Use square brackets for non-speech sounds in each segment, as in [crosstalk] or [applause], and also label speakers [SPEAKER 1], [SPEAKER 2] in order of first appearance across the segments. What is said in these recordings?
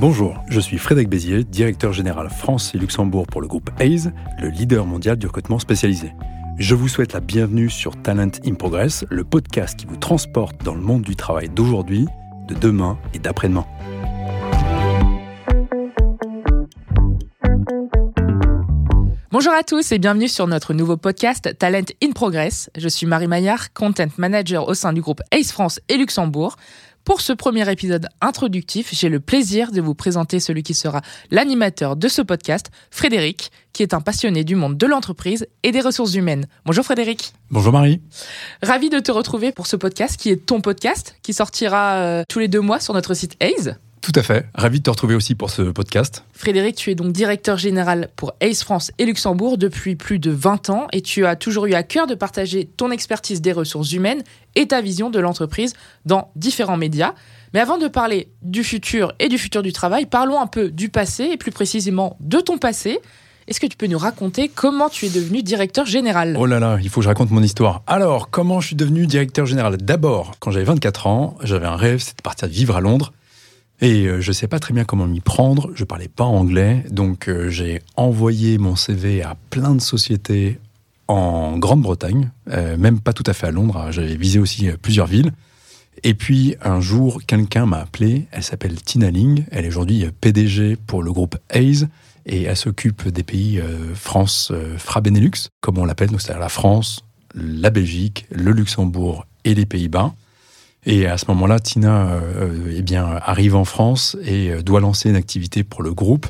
[SPEAKER 1] Bonjour, je suis Frédéric Bézier, directeur général France et Luxembourg pour le groupe AISE, le leader mondial du recrutement spécialisé. Je vous souhaite la bienvenue sur Talent in Progress, le podcast qui vous transporte dans le monde du travail d'aujourd'hui, de demain et d'après-demain.
[SPEAKER 2] Bonjour à tous et bienvenue sur notre nouveau podcast Talent in Progress. Je suis Marie Maillard, Content Manager au sein du groupe ACE France et Luxembourg. Pour ce premier épisode introductif, j'ai le plaisir de vous présenter celui qui sera l'animateur de ce podcast, Frédéric, qui est un passionné du monde de l'entreprise et des ressources humaines. Bonjour Frédéric.
[SPEAKER 1] Bonjour Marie.
[SPEAKER 2] Ravi de te retrouver pour ce podcast qui est ton podcast, qui sortira euh, tous les deux mois sur notre site ACE.
[SPEAKER 1] Tout à fait. Ravi de te retrouver aussi pour ce podcast.
[SPEAKER 2] Frédéric, tu es donc directeur général pour ACE France et Luxembourg depuis plus de 20 ans et tu as toujours eu à cœur de partager ton expertise des ressources humaines et ta vision de l'entreprise dans différents médias. Mais avant de parler du futur et du futur du travail, parlons un peu du passé et plus précisément de ton passé. Est-ce que tu peux nous raconter comment tu es devenu directeur général?
[SPEAKER 1] Oh là là, il faut que je raconte mon histoire. Alors, comment je suis devenu directeur général? D'abord, quand j'avais 24 ans, j'avais un rêve, c'était de partir vivre à Londres. Et euh, je ne sais pas très bien comment m'y prendre. Je parlais pas anglais, donc euh, j'ai envoyé mon CV à plein de sociétés en Grande-Bretagne, euh, même pas tout à fait à Londres. Hein. J'avais visé aussi plusieurs villes. Et puis un jour, quelqu'un m'a appelé. Elle s'appelle Tina Ling. Elle est aujourd'hui PDG pour le groupe Hayes et elle s'occupe des pays France, Fra Benelux, comme on l'appelle, c'est-à-dire la France, la Belgique, le Luxembourg et les Pays-Bas. Et à ce moment-là, Tina euh, eh bien, arrive en France et euh, doit lancer une activité pour le groupe.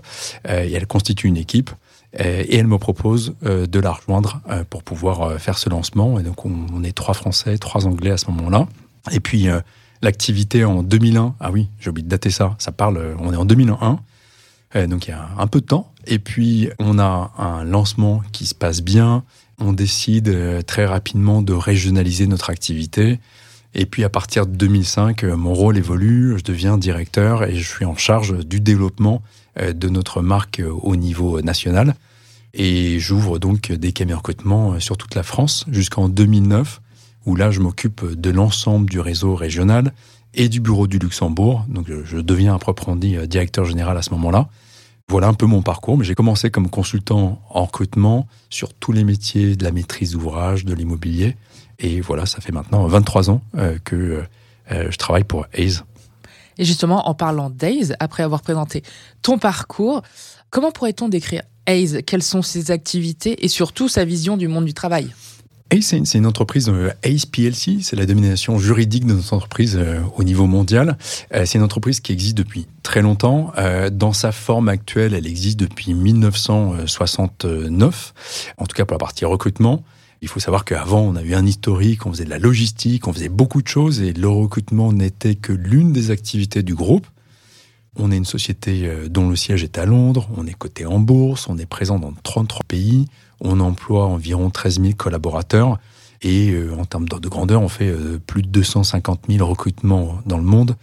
[SPEAKER 1] Euh, et elle constitue une équipe. Et elle me propose de la rejoindre pour pouvoir faire ce lancement. Et donc, on, est trois Français, trois Anglais à ce moment-là. Et puis, l'activité en 2001, ah oui, j'ai oublié de dater ça, ça parle, on est en 2001. donc, il y a un peu de temps. Et puis, on a un lancement qui se passe bien. On décide très rapidement de régionaliser notre activité. Et puis à partir de 2005, euh, mon rôle évolue, je deviens directeur et je suis en charge du développement euh, de notre marque euh, au niveau national. Et j'ouvre donc des cabinets recrutement sur toute la France jusqu'en 2009, où là je m'occupe de l'ensemble du réseau régional et du bureau du Luxembourg. Donc je deviens à proprement dit directeur général à ce moment-là. Voilà un peu mon parcours, mais j'ai commencé comme consultant en recrutement sur tous les métiers de la maîtrise d'ouvrage, de l'immobilier. Et voilà, ça fait maintenant 23 ans euh, que euh, je travaille pour Hayes.
[SPEAKER 2] Et justement, en parlant d'Aze, après avoir présenté ton parcours, comment pourrait-on décrire Aze? Quelles sont ses activités et surtout sa vision du monde du travail?
[SPEAKER 1] Ace, c'est une entreprise, euh, Ace PLC, c'est la domination juridique de notre entreprise au niveau mondial. c'est une entreprise qui existe depuis très longtemps. dans sa forme actuelle, elle existe depuis 1969, en tout cas pour la partie recrutement. Il faut savoir qu'avant, on a eu un historique, on faisait de la logistique, on faisait beaucoup de choses et le recrutement n'était que l'une des activités du groupe. On est une société euh, dont le siège est à Londres, on est coté en bourse, on est présent dans 33 pays, on emploie environ 13 000 collaborateurs et euh, en termes de grandeur, on fait euh, plus de 250 000 recrutements dans le monde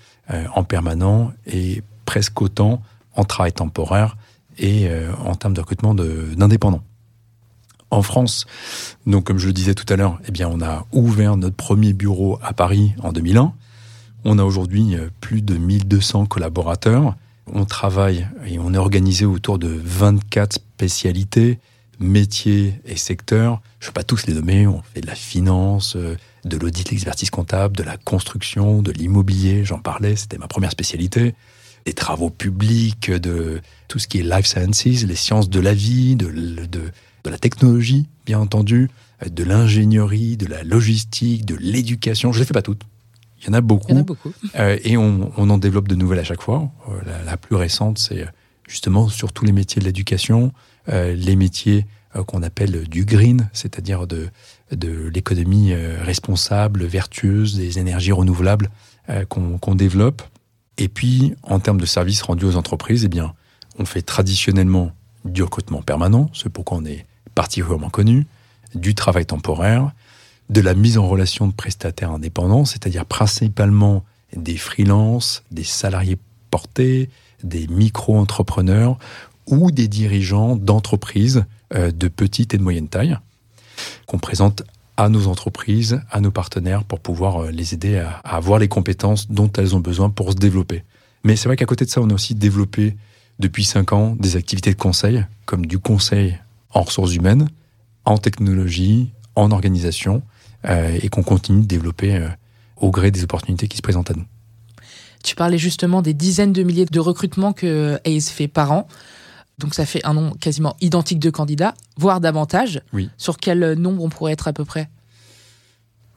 [SPEAKER 1] en permanent et presque autant en travail temporaire et en termes de recrutement d'indépendants en France. Donc, comme je le disais tout à l'heure, eh bien, on a ouvert notre premier bureau à Paris en 2001. On a aujourd'hui euh, plus de 1200 collaborateurs. On travaille et on est organisé autour de 24 spécialités, métiers et secteurs. Je ne vais pas tous les nommer. On fait de la finance, euh, de l'audit, l'expertise comptable, de la construction, de l'immobilier. J'en parlais, c'était ma première spécialité. Des travaux publics, de tout ce qui est life sciences, les sciences de la vie, de, de de la technologie, bien entendu, euh, de l'ingénierie, de la logistique, de l'éducation. Je ne les fais pas toutes. Il y en a beaucoup. Euh, et on, en développe de nouvelles à chaque fois. Euh, la, plus récente, c'est justement sur tous les métiers de l'éducation, les métiers qu'on appelle du green, c'est-à-dire de, de l'économie responsable, vertueuse, des énergies renouvelables qu'on développe. Et puis, en termes de services rendus aux entreprises, eh bien, on fait traditionnellement du recrutement permanent, c'est pourquoi on est particulièrement connu, du travail temporaire, de la mise en relation de prestataires indépendants, c'est-à-dire principalement des freelances, des salariés portés, des micro-entrepreneurs ou des dirigeants d'entreprises euh, de petite et de moyenne taille, qu'on présente à nos entreprises, à nos partenaires pour pouvoir euh, les aider à, avoir les compétences dont elles ont besoin pour se développer. Mais c'est vrai qu'à côté de ça, on a aussi développé depuis cinq ans des activités de conseil, comme du conseil en ressources humaines, en technologie, en organisation, euh, et qu'on continue de développer euh, au gré des opportunités qui se présentent à nous.
[SPEAKER 2] Tu parlais justement des dizaines de milliers de recrutements que ACE fait par an. Donc ça fait un nombre quasiment identique de candidats, voire davantage.
[SPEAKER 1] Oui.
[SPEAKER 2] Sur quel nombre on pourrait être à peu près?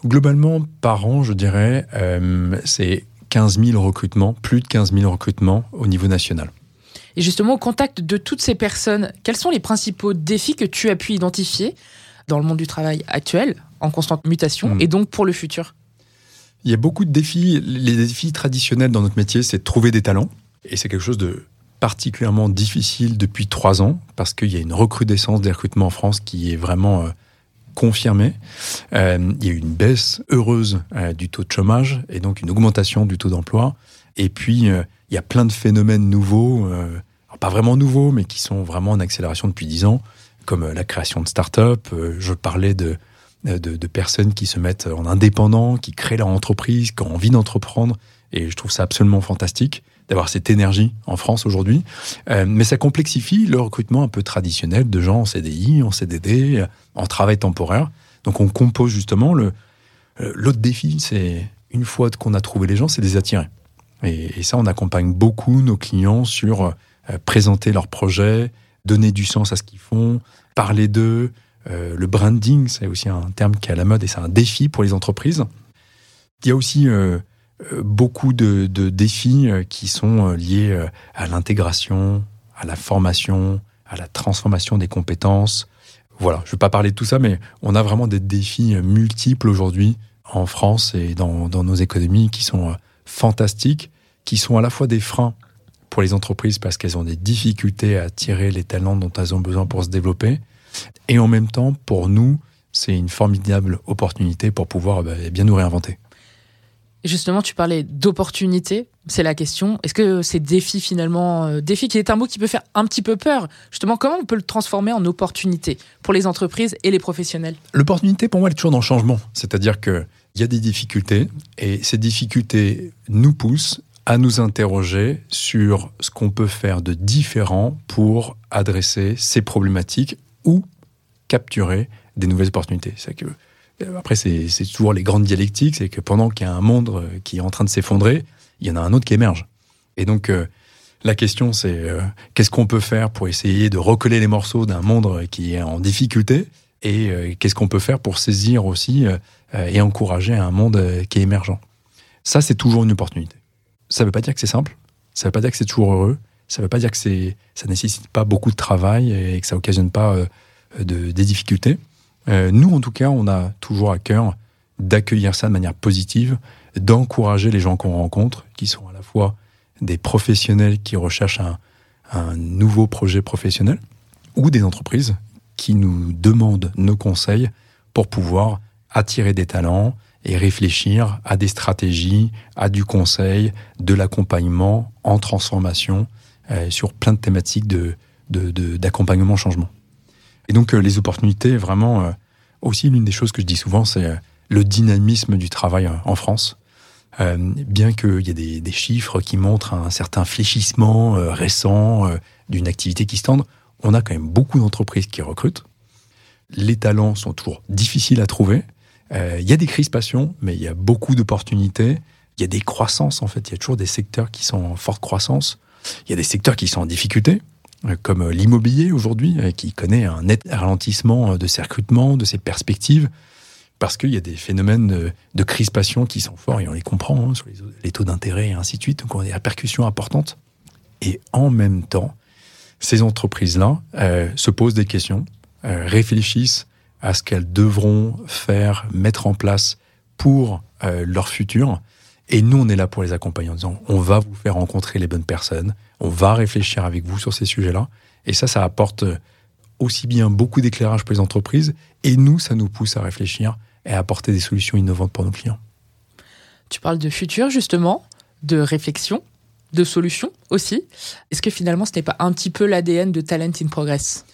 [SPEAKER 1] Globalement, par an, je dirais, euh, c'est 15 000 recrutements, plus de 15 000 recrutements au niveau national.
[SPEAKER 2] Et justement, au contact de toutes ces personnes, quels sont les principaux défis que tu as pu identifier dans le monde du travail actuel, en constante mutation, hmm. et donc pour le futur?
[SPEAKER 1] Il y a beaucoup de défis. Les défis traditionnels dans notre métier, c'est de trouver des talents. Et c'est quelque chose de particulièrement difficile depuis trois ans parce qu'il y a une recrudescence des recrutements en France qui est vraiment euh, confirmée. Euh, il y a eu une baisse heureuse euh, du taux de chômage et donc une augmentation du taux d'emploi. Et puis, il y a plein de phénomènes nouveaux, pas vraiment nouveaux, mais qui sont vraiment en accélération depuis dix ans, comme la création de start-up. je parlais de, de, personnes qui se mettent en indépendant, qui créent leur entreprise, qui ont envie d'entreprendre. Et je trouve ça absolument fantastique d'avoir cette énergie en France aujourd'hui. Euh, mais ça complexifie le recrutement un peu traditionnel de gens en CDI, en CDD, en travail temporaire. Donc on compose justement le. Euh, l'autre défi, c'est une fois qu'on a trouvé les gens, c'est les attirer. Et, ça, on accompagne beaucoup nos clients sur euh, présenter leurs projets, donner du sens à ce qu'ils font, parler d'eux. le branding, c'est aussi un terme qui est à la mode et c'est un défi pour les entreprises. Il y a aussi euh, beaucoup de, défis euh, qui sont euh, liés à l'intégration, à la formation, à la transformation des compétences. Voilà, je ne vais pas parler de tout ça, mais on a vraiment des défis multiples aujourd'hui en France et dans, nos économies qui sont fantastiques, qui sont à la fois des freins pour les entreprises parce qu'elles ont des difficultés à attirer les talents dont elles ont besoin pour se développer. Et en même temps, pour nous, c'est une formidable opportunité pour pouvoir bah, bien nous réinventer.
[SPEAKER 2] Justement, tu parlais d'opportunités, c'est la question. Est-ce que ces défis finalement, euh, défi qui est un mot qui peut faire un petit peu peur, justement, comment on peut le transformer en opportunité pour les entreprises et les professionnels?
[SPEAKER 1] L'opportunité, pour moi, elle est toujours dans le changement. C'est-à-dire qu'il y a des difficultés et ces difficultés nous poussent à nous interroger sur ce qu'on peut faire de différent pour adresser ces problématiques ou capturer des nouvelles opportunités. C'est que euh, après, c'est toujours les grandes dialectiques, c'est que pendant qu'il y a un monde euh, qui est en train de s'effondrer, il y en a un autre qui émerge. Et donc, euh, la question, c'est qu'est-ce qu'on peut faire pour essayer de recoller les morceaux d'un monde qui est en difficulté et qu'est-ce qu'on peut faire pour saisir aussi et encourager un monde qui est émergent. Ça, c'est toujours une opportunité. Ça ne veut pas dire que c'est simple, ça ne veut pas dire que c'est toujours heureux, ça ne veut pas dire que ça ne nécessite pas beaucoup de travail et que ça occasionne pas de, des difficultés. Euh, nous, en tout cas, on a toujours à cœur d'accueillir ça de manière positive, d'encourager les gens qu'on rencontre, qui sont à la fois des professionnels qui recherchent un, nouveau projet professionnel, ou des entreprises qui nous demandent nos conseils pour pouvoir attirer des talents et réfléchir à des stratégies, à du conseil, de l'accompagnement en transformation euh, sur plein de thématiques d'accompagnement de, changement. Et donc, euh, les opportunités, vraiment, euh, aussi, l'une des choses que je dis souvent, c'est le dynamisme du travail en France. bien qu'il y ait des, chiffres qui montrent un certain fléchissement récent d'une activité qui se tende, on a quand même beaucoup d'entreprises qui recrutent. Les talents sont toujours difficiles à trouver. Il y a des crispations, mais il y a beaucoup d'opportunités. Il y a des croissances, en fait. Il y a toujours des secteurs qui sont en forte croissance. Il y a des secteurs qui sont en difficulté comme l'immobilier aujourd'hui, euh, qui connaît un net ralentissement de ses recrutements, de ses perspectives, parce qu'il y a des phénomènes de, crispation qui sont forts, et on les comprend, hein, sur les, taux d'intérêt et ainsi de suite, donc on a des répercussions importantes. Et en même temps, ces entreprises-là euh, se posent des questions, euh, réfléchissent à ce qu'elles devront faire, mettre en place pour leur futur, et nous, on est là pour les accompagner en disant, on va vous faire rencontrer les bonnes personnes, on va réfléchir avec vous sur ces sujets-là. Et ça, ça apporte aussi bien beaucoup d'éclairage pour les entreprises, et nous, ça nous pousse à réfléchir et à apporter des solutions innovantes pour nos clients.
[SPEAKER 2] Tu parles de futur, justement, de réflexion, de solutions aussi. Est-ce que finalement, ce n'est pas un petit peu l'ADN de Talent in Progress?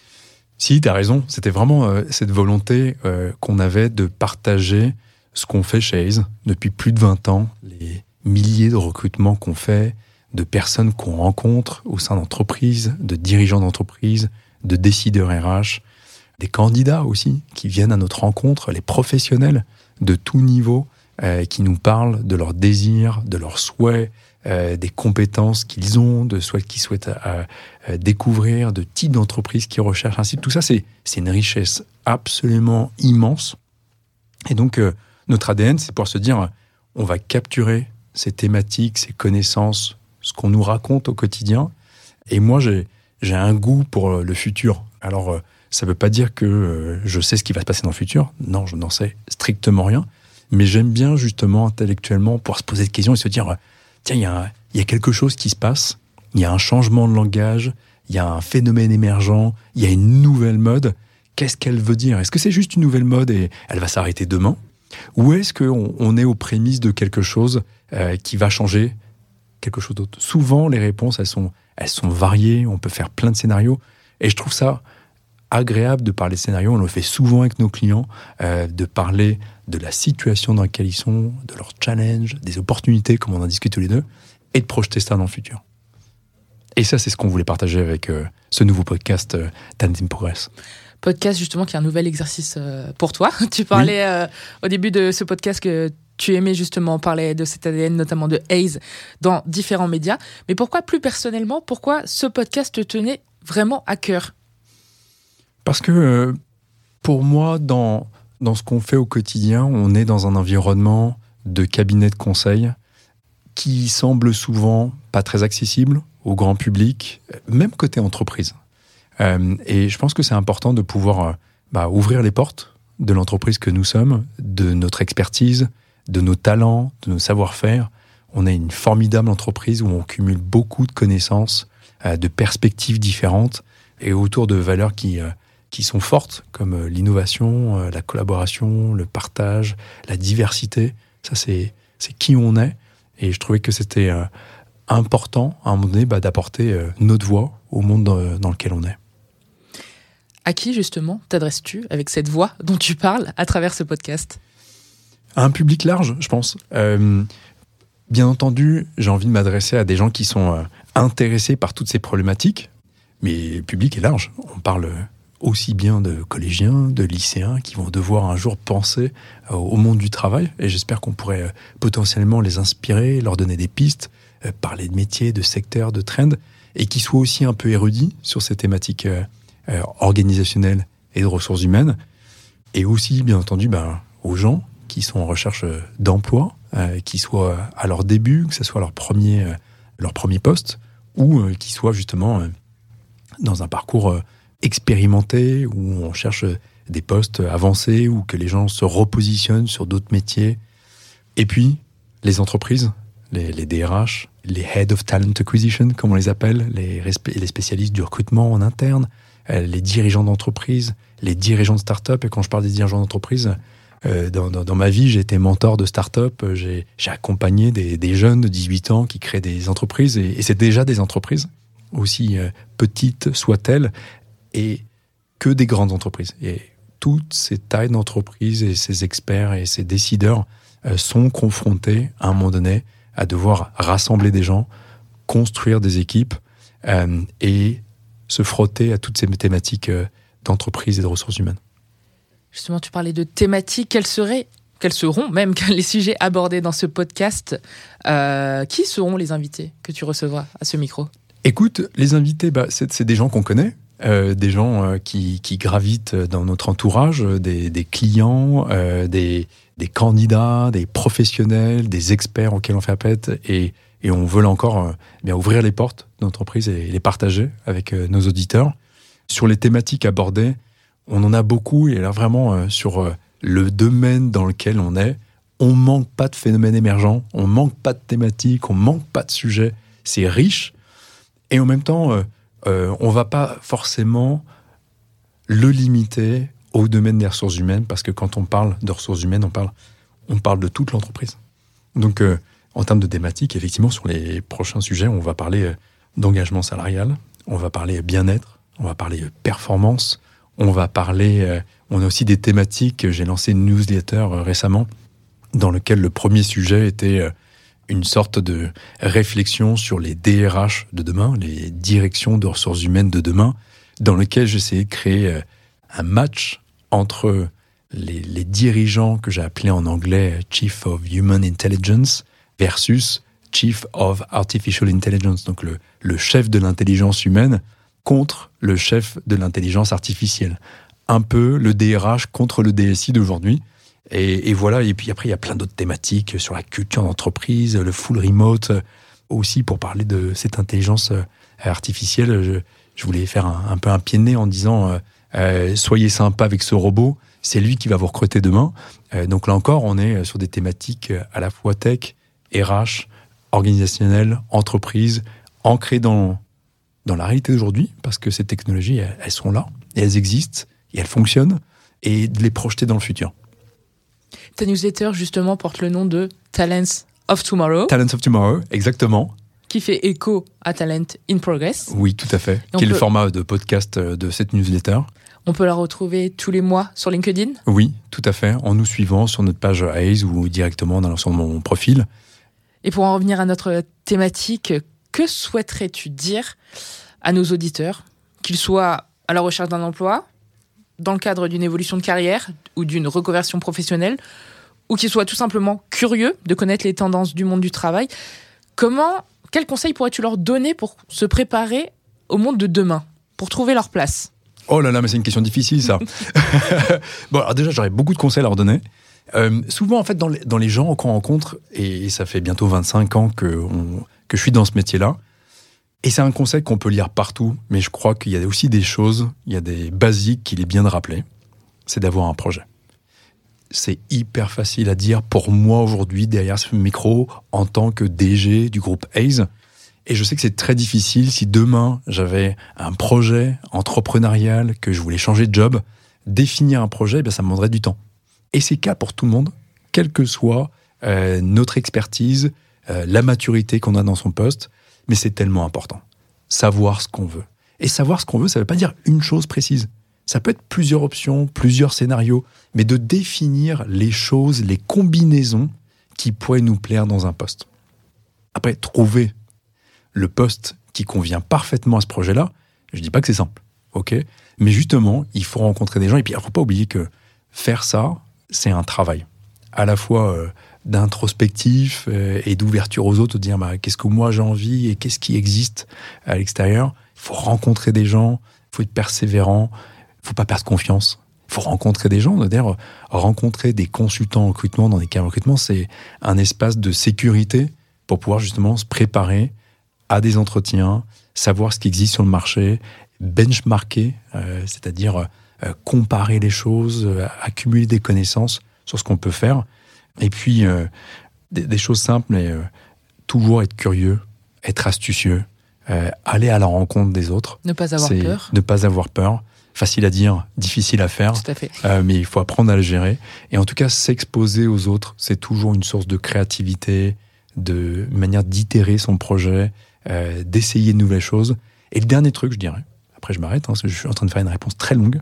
[SPEAKER 1] Si, tu as raison. C'était vraiment cette volonté qu'on avait de partager ce qu'on fait chez Ace depuis plus de 20 ans, les milliers de recrutements qu'on fait, de personnes qu'on rencontre au sein d'entreprises, de dirigeants d'entreprises, de décideurs RH, des candidats aussi qui viennent à notre rencontre, les professionnels de tout niveau euh, qui nous parlent de leurs désirs, de leurs souhaits, euh, des compétences qu'ils ont, de souhaits qu'ils souhaitent euh, découvrir, de types d'entreprises qu'ils recherchent. Ainsi, tout ça, c'est une richesse absolument immense. Et donc, notre ADN, c'est pouvoir se dire, on va capturer ces thématiques, ces connaissances, ce qu'on nous raconte au quotidien. Et moi, j'ai un goût pour le futur. Alors, ça ne veut pas dire que euh, je sais ce qui va se passer dans le futur. Non, je n'en sais strictement rien. Mais j'aime bien justement intellectuellement pouvoir se poser des questions et se dire, tiens, il y, a, quelque chose qui se passe, il y a un changement de langage, il y a un phénomène émergent, il y a une nouvelle mode. Qu'est-ce qu'elle veut dire? Est-ce que c'est juste une nouvelle mode et elle va s'arrêter demain? Ou est-ce qu'on on est aux prémices de quelque chose euh, qui va changer quelque chose d'autre? Souvent, les réponses, elles sont variées, on peut faire plein de scénarios. Et je trouve ça agréable de parler de scénario. On le fait souvent avec nos clients, euh, de parler de la situation dans laquelle ils sont, de leurs challenges, des opportunités, comme on en discute tous les deux, et de projeter ça dans le futur. Et ça, c'est ce qu'on voulait partager avec euh, ce nouveau podcast euh, Talent Progress.
[SPEAKER 2] Podcast justement qui est un nouvel exercice euh, pour toi. [laughs] tu parlais au début de ce podcast que tu aimais justement parler de cet ADN, notamment de Hayes, dans différents médias. Mais pourquoi plus personnellement, pourquoi ce podcast te tenait vraiment à cœur?
[SPEAKER 1] Parce que euh, pour moi, dans, dans ce qu'on fait au quotidien, on est dans un environnement de cabinet de conseil qui semble souvent pas très accessible au grand public, même côté entreprise. Euh, et je pense que c'est important de pouvoir euh, bah, ouvrir les portes de l'entreprise que nous sommes, de notre expertise, de nos talents, de nos savoir-faire. On est une formidable entreprise où on cumule beaucoup de connaissances, de perspectives différentes et autour de valeurs qui, qui sont fortes, comme euh, l'innovation, euh, la collaboration, le partage, la diversité. Ça, c'est qui on est. Et je trouvais que c'était euh, important, à un moment donné, bah, d'apporter notre voix au monde dans, lequel on est.
[SPEAKER 2] À qui, justement, t'adresses-tu avec cette voix dont tu parles à travers ce podcast?
[SPEAKER 1] À un public large, je pense. bien entendu, j'ai envie de m'adresser à des gens qui sont intéressés par toutes ces problématiques, mais le public est large. On parle aussi bien de collégiens, de lycéens qui vont devoir un jour penser euh, au monde du travail. Et j'espère qu'on pourrait euh, potentiellement les inspirer, leur donner des pistes, euh, parler de métiers, de secteurs, de trends, et qui soient aussi un peu érudits sur ces thématiques organisationnelles et de ressources humaines. Et aussi, bien entendu, ben, aux gens qui sont en recherche d'emploi, qui soient à leur début, que ce soit leur premier, leur premier poste, ou qui soient justement dans un parcours expérimenté, où on cherche des postes avancés, ou que les gens se repositionnent sur d'autres métiers. Et puis, les entreprises, les, DRH, les Head of Talent Acquisition, comme on les appelle, les, les spécialistes du recrutement en interne, euh, les dirigeants d'entreprise, les dirigeants de start-up. Et quand je parle des dirigeants d'entreprise, euh, dans, ma vie, j'ai été mentor de start-up, j'ai accompagné des, jeunes de 18 ans qui créent des entreprises, et, c'est déjà des entreprises, aussi euh, petites soient-elles, et que des grandes entreprises. Et toutes ces tailles d'entreprises et ces experts et ces décideurs euh, sont confrontés à un moment donné à devoir rassembler des gens, construire des équipes euh, et se frotter à toutes ces thématiques euh, d'entreprise et de ressources humaines.
[SPEAKER 2] Justement, tu parlais de thématiques. Quelles seraient, quels seront même [laughs] les sujets abordés dans ce podcast Qui seront les invités que tu recevras à ce micro?
[SPEAKER 1] Écoute, les invités, bah, c'est des gens qu'on connaît, euh, des gens euh, qui, gravitent dans notre entourage, euh, des, clients, des, candidats, des professionnels, des experts auxquels on fait appel et, on veut encore bien ouvrir les portes d'entreprise et les partager avec nos auditeurs. Sur les thématiques abordées, on en a beaucoup et là vraiment sur le domaine dans lequel on est, on manque pas de phénomènes émergents, on manque pas de thématiques, on manque pas de sujets. C'est riche et en même temps euh, on va pas forcément le limiter au domaine des ressources humaines, parce que quand on parle de ressources humaines, on parle, on parle de toute l'entreprise. Donc, euh, en termes de thématiques, effectivement, sur les prochains sujets, on va parler euh, d'engagement salarial, on va parler bien-être, on va parler performance, On va parler, on a aussi des thématiques. J'ai lancé une newsletter récemment dans lequel le premier sujet était une sorte de réflexion sur les DRH de demain, les directions de ressources humaines de demain, dans lequel j'essayais de créer un match entre les, les dirigeants que j'ai appelés en anglais Chief of Human Intelligence versus Chief of Artificial Intelligence, donc le, le chef de l'intelligence humaine contre le chef de l'intelligence artificielle. Un peu le DRH contre le DSI d'aujourd'hui. Et, voilà, et puis après, il y a plein d'autres thématiques sur la culture d'entreprise, le full remote, aussi pour parler de cette intelligence euh, artificielle. Je, voulais faire un, peu un pied de nez en disant euh, euh, soyez sympa avec ce robot, c'est lui qui va vous recruter demain. Donc là encore, on est sur des thématiques à la fois tech, RH, organisationnelle, entreprise, ancrées dans, dans la réalité d'aujourd'hui, parce que ces technologies, elles, sont là, elles existent, elles fonctionnent, et de les projeter dans le futur.
[SPEAKER 2] Ta newsletter, justement, porte le nom de Talents of Tomorrow.
[SPEAKER 1] Talents of Tomorrow, exactement.
[SPEAKER 2] Qui fait écho à Talent in Progress.
[SPEAKER 1] Oui, tout à fait. qui est le format de podcast de cette newsletter.
[SPEAKER 2] On peut la retrouver tous les mois sur LinkedIn
[SPEAKER 1] Oui, tout à fait, en nous suivant sur notre page Ace ou directement en allant sur mon profil.
[SPEAKER 2] Et pour en revenir à notre thématique, que souhaiterais-tu dire à nos auditeurs, qu'ils soient à la recherche d'un emploi, dans le cadre d'une évolution de carrière ou d'une reconversion professionnelle, ou qu'ils soient tout simplement curieux de connaître les tendances du monde du travail Comment, quels conseils pourrais-tu leur donner pour se préparer au monde de demain, pour trouver leur place?
[SPEAKER 1] Oh là là, mais c'est une question difficile ça. [laughs] [laughs] bon, alors déjà, j'aurais beaucoup de conseils à leur donner. Euh, souvent, en fait, dans les, dans les gens qu'on rencontre, et ça fait bientôt 25 ans que, on, que je suis dans ce métier-là, et c'est un conseil qu'on peut lire partout, mais je crois qu'il y a aussi des choses, il y a des basiques qu'il est bien de rappeler, c'est d'avoir un projet. C'est hyper facile à dire pour moi aujourd'hui, derrière ce micro, en tant que DG du groupe Hayes. Et je sais que c'est très difficile si demain j'avais un projet entrepreneurial, que je voulais changer de job, définir un projet, eh ça me demanderait du temps. Et c'est cas pour tout le monde, quelle que soit euh, notre expertise, euh, la maturité qu'on a dans son poste, mais c'est tellement important. Savoir ce qu'on veut. Et savoir ce qu'on veut, ça ne veut pas dire une chose précise. Ça peut être plusieurs options, plusieurs scénarios, mais de définir les choses, les combinaisons qui pourraient nous plaire dans un poste. Après, trouver le poste qui convient parfaitement à ce projet-là, je ne dis pas que c'est simple, ok? Mais justement, il faut rencontrer des gens, et puis il ne faut pas oublier que faire ça, c'est un travail à la fois euh, d'introspectif euh, et d'ouverture aux autres, de dire bah, qu'est-ce que moi j'ai envie et qu'est-ce qui existe à l'extérieur. Il faut rencontrer des gens, il faut être persévérant, il faut pas perdre confiance. Il faut rencontrer des gens, dire rencontrer des consultants en recrutement dans des cas de recrutement, c'est un espace de sécurité pour pouvoir justement se préparer à des entretiens, savoir ce qui existe sur le marché, benchmarker, euh, c'est-à-dire comparer les choses, accumuler des connaissances sur ce qu'on peut faire. Et puis, euh, des, choses simples, mais euh, toujours être curieux, être astucieux, euh, aller à la rencontre des autres.
[SPEAKER 2] Ne pas avoir peur.
[SPEAKER 1] Ne pas avoir peur. Facile à dire, difficile à faire.
[SPEAKER 2] Tout à fait.
[SPEAKER 1] mais il faut apprendre à le gérer. Et en tout cas, s'exposer aux autres, c'est toujours une source de créativité, de manière d'itérer son projet, d'essayer de nouvelles choses. Et le dernier truc, je dirais, après je m'arrête, hein, je suis en train de faire une réponse très longue,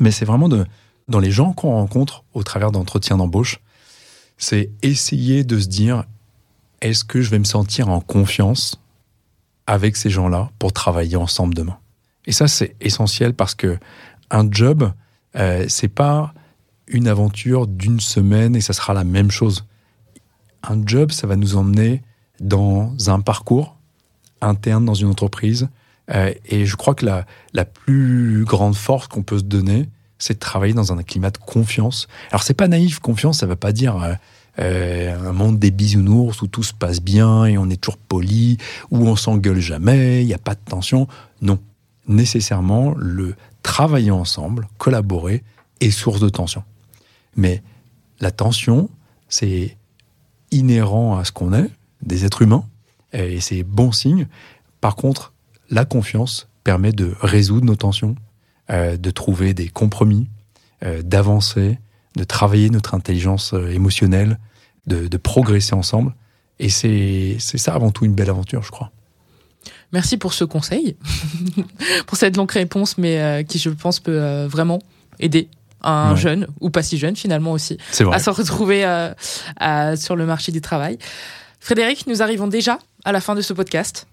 [SPEAKER 1] mais c'est vraiment de, dans les gens qu'on rencontre au travers d'entretiens d'embauche, c'est essayer de se dire est-ce que je vais me sentir en confiance avec ces gens-là pour travailler ensemble demain? Et ça, c'est essentiel parce que un job, euh, c'est pas une aventure d'une semaine et ça sera la même chose. Un job, ça va nous emmener dans un parcours interne dans une entreprise. Euh, et je crois que la, la plus grande force qu'on peut se donner, c'est de travailler dans un climat de confiance. Alors c'est pas naïf, confiance, ça veut pas dire euh, euh, un monde des bisounours où tout se passe bien et on est toujours poli, où on s'engueule jamais, il n'y a pas de tension. Non, nécessairement le travailler ensemble, collaborer est source de tension. Mais la tension, c'est inhérent à ce qu'on est, des êtres humains, et c'est bon signe. Par contre, la confiance permet de résoudre nos tensions, de trouver des compromis, euh, d'avancer, de travailler notre intelligence euh, émotionnelle, de, progresser ensemble. Et c'est ça avant tout une belle aventure, je crois.
[SPEAKER 2] Merci pour ce conseil, [laughs] pour cette longue réponse, mais euh, qui, je pense, peut euh, vraiment aider un
[SPEAKER 1] Ouais.
[SPEAKER 2] jeune, ou pas si jeune finalement aussi, à se retrouver euh, à- sur le marché du travail. Frédéric, nous arrivons déjà à la fin de ce podcast.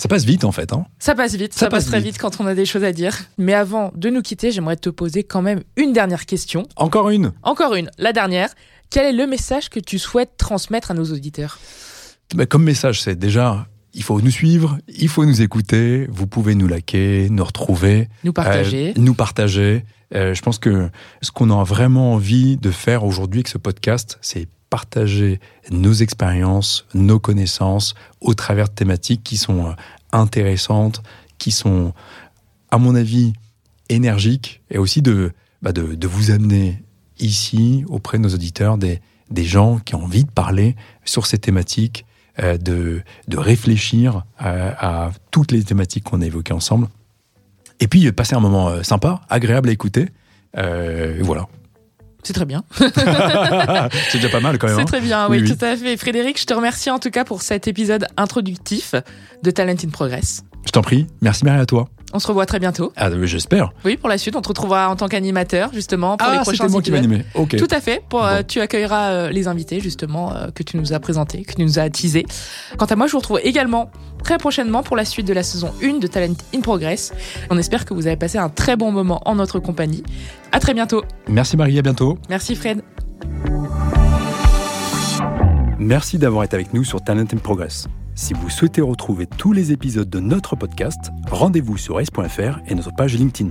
[SPEAKER 1] Ça passe vite en fait. Hein.
[SPEAKER 2] Ça passe vite, ça,
[SPEAKER 1] Ça
[SPEAKER 2] passe
[SPEAKER 1] passe
[SPEAKER 2] très
[SPEAKER 1] vite.
[SPEAKER 2] vite quand on a des choses à dire. Mais avant de nous quitter, j'aimerais te poser quand même une dernière question.
[SPEAKER 1] Encore une.
[SPEAKER 2] Encore une, la dernière. Quel est le message que tu souhaites transmettre à nos auditeurs?
[SPEAKER 1] Bah, comme message, c'est déjà, il faut nous suivre, il faut nous écouter, vous pouvez nous liker, nous retrouver,
[SPEAKER 2] Nous partager.
[SPEAKER 1] euh, nous partager. Euh, je pense que ce qu'on a vraiment envie de faire aujourd'hui avec ce podcast, c'est partager nos expériences, nos connaissances au travers de thématiques qui sont euh, intéressantes, qui sont, à mon avis, énergiques et aussi de, bah, de, de vous amener ici auprès de nos auditeurs des, des gens qui ont envie de parler sur ces thématiques, euh, de, de réfléchir à, à toutes les thématiques qu'on a évoquées ensemble. Et puis euh, passer un moment euh, sympa, agréable à écouter. Euh, voilà.
[SPEAKER 2] C'est très bien. [laughs]
[SPEAKER 1] C'est déjà pas mal quand même.
[SPEAKER 2] C'est
[SPEAKER 1] hein.
[SPEAKER 2] très bien, oui,
[SPEAKER 1] Oui, oui.
[SPEAKER 2] tout à fait. Frédéric, je te remercie en tout cas pour cet épisode introductif de Talent in Progress.
[SPEAKER 1] Je t'en prie. Merci Marie à toi.
[SPEAKER 2] On se revoit très bientôt.
[SPEAKER 1] Ah, euh, J'espère.
[SPEAKER 2] Oui, pour la suite, on te retrouvera en tant qu'animateur, justement, pour les
[SPEAKER 1] Ah,
[SPEAKER 2] prochains
[SPEAKER 1] c'était moi qui m'animais. Ok.
[SPEAKER 2] Tout à fait. Pour, euh, tu accueilleras euh, les invités, justement, euh, que tu nous as présentés, que tu nous as teasés. Quant à moi, je vous retrouve également très prochainement pour la suite de la saison 1 de Talent in Progress. On espère que vous avez passé un très bon moment en notre compagnie. À très bientôt.
[SPEAKER 1] Merci Marie, à bientôt.
[SPEAKER 2] Merci Fred.
[SPEAKER 1] Merci d'avoir été avec nous sur Talent in Progress. Si vous souhaitez retrouver tous les épisodes de notre podcast, rendez-vous sur ace.fr et notre page LinkedIn.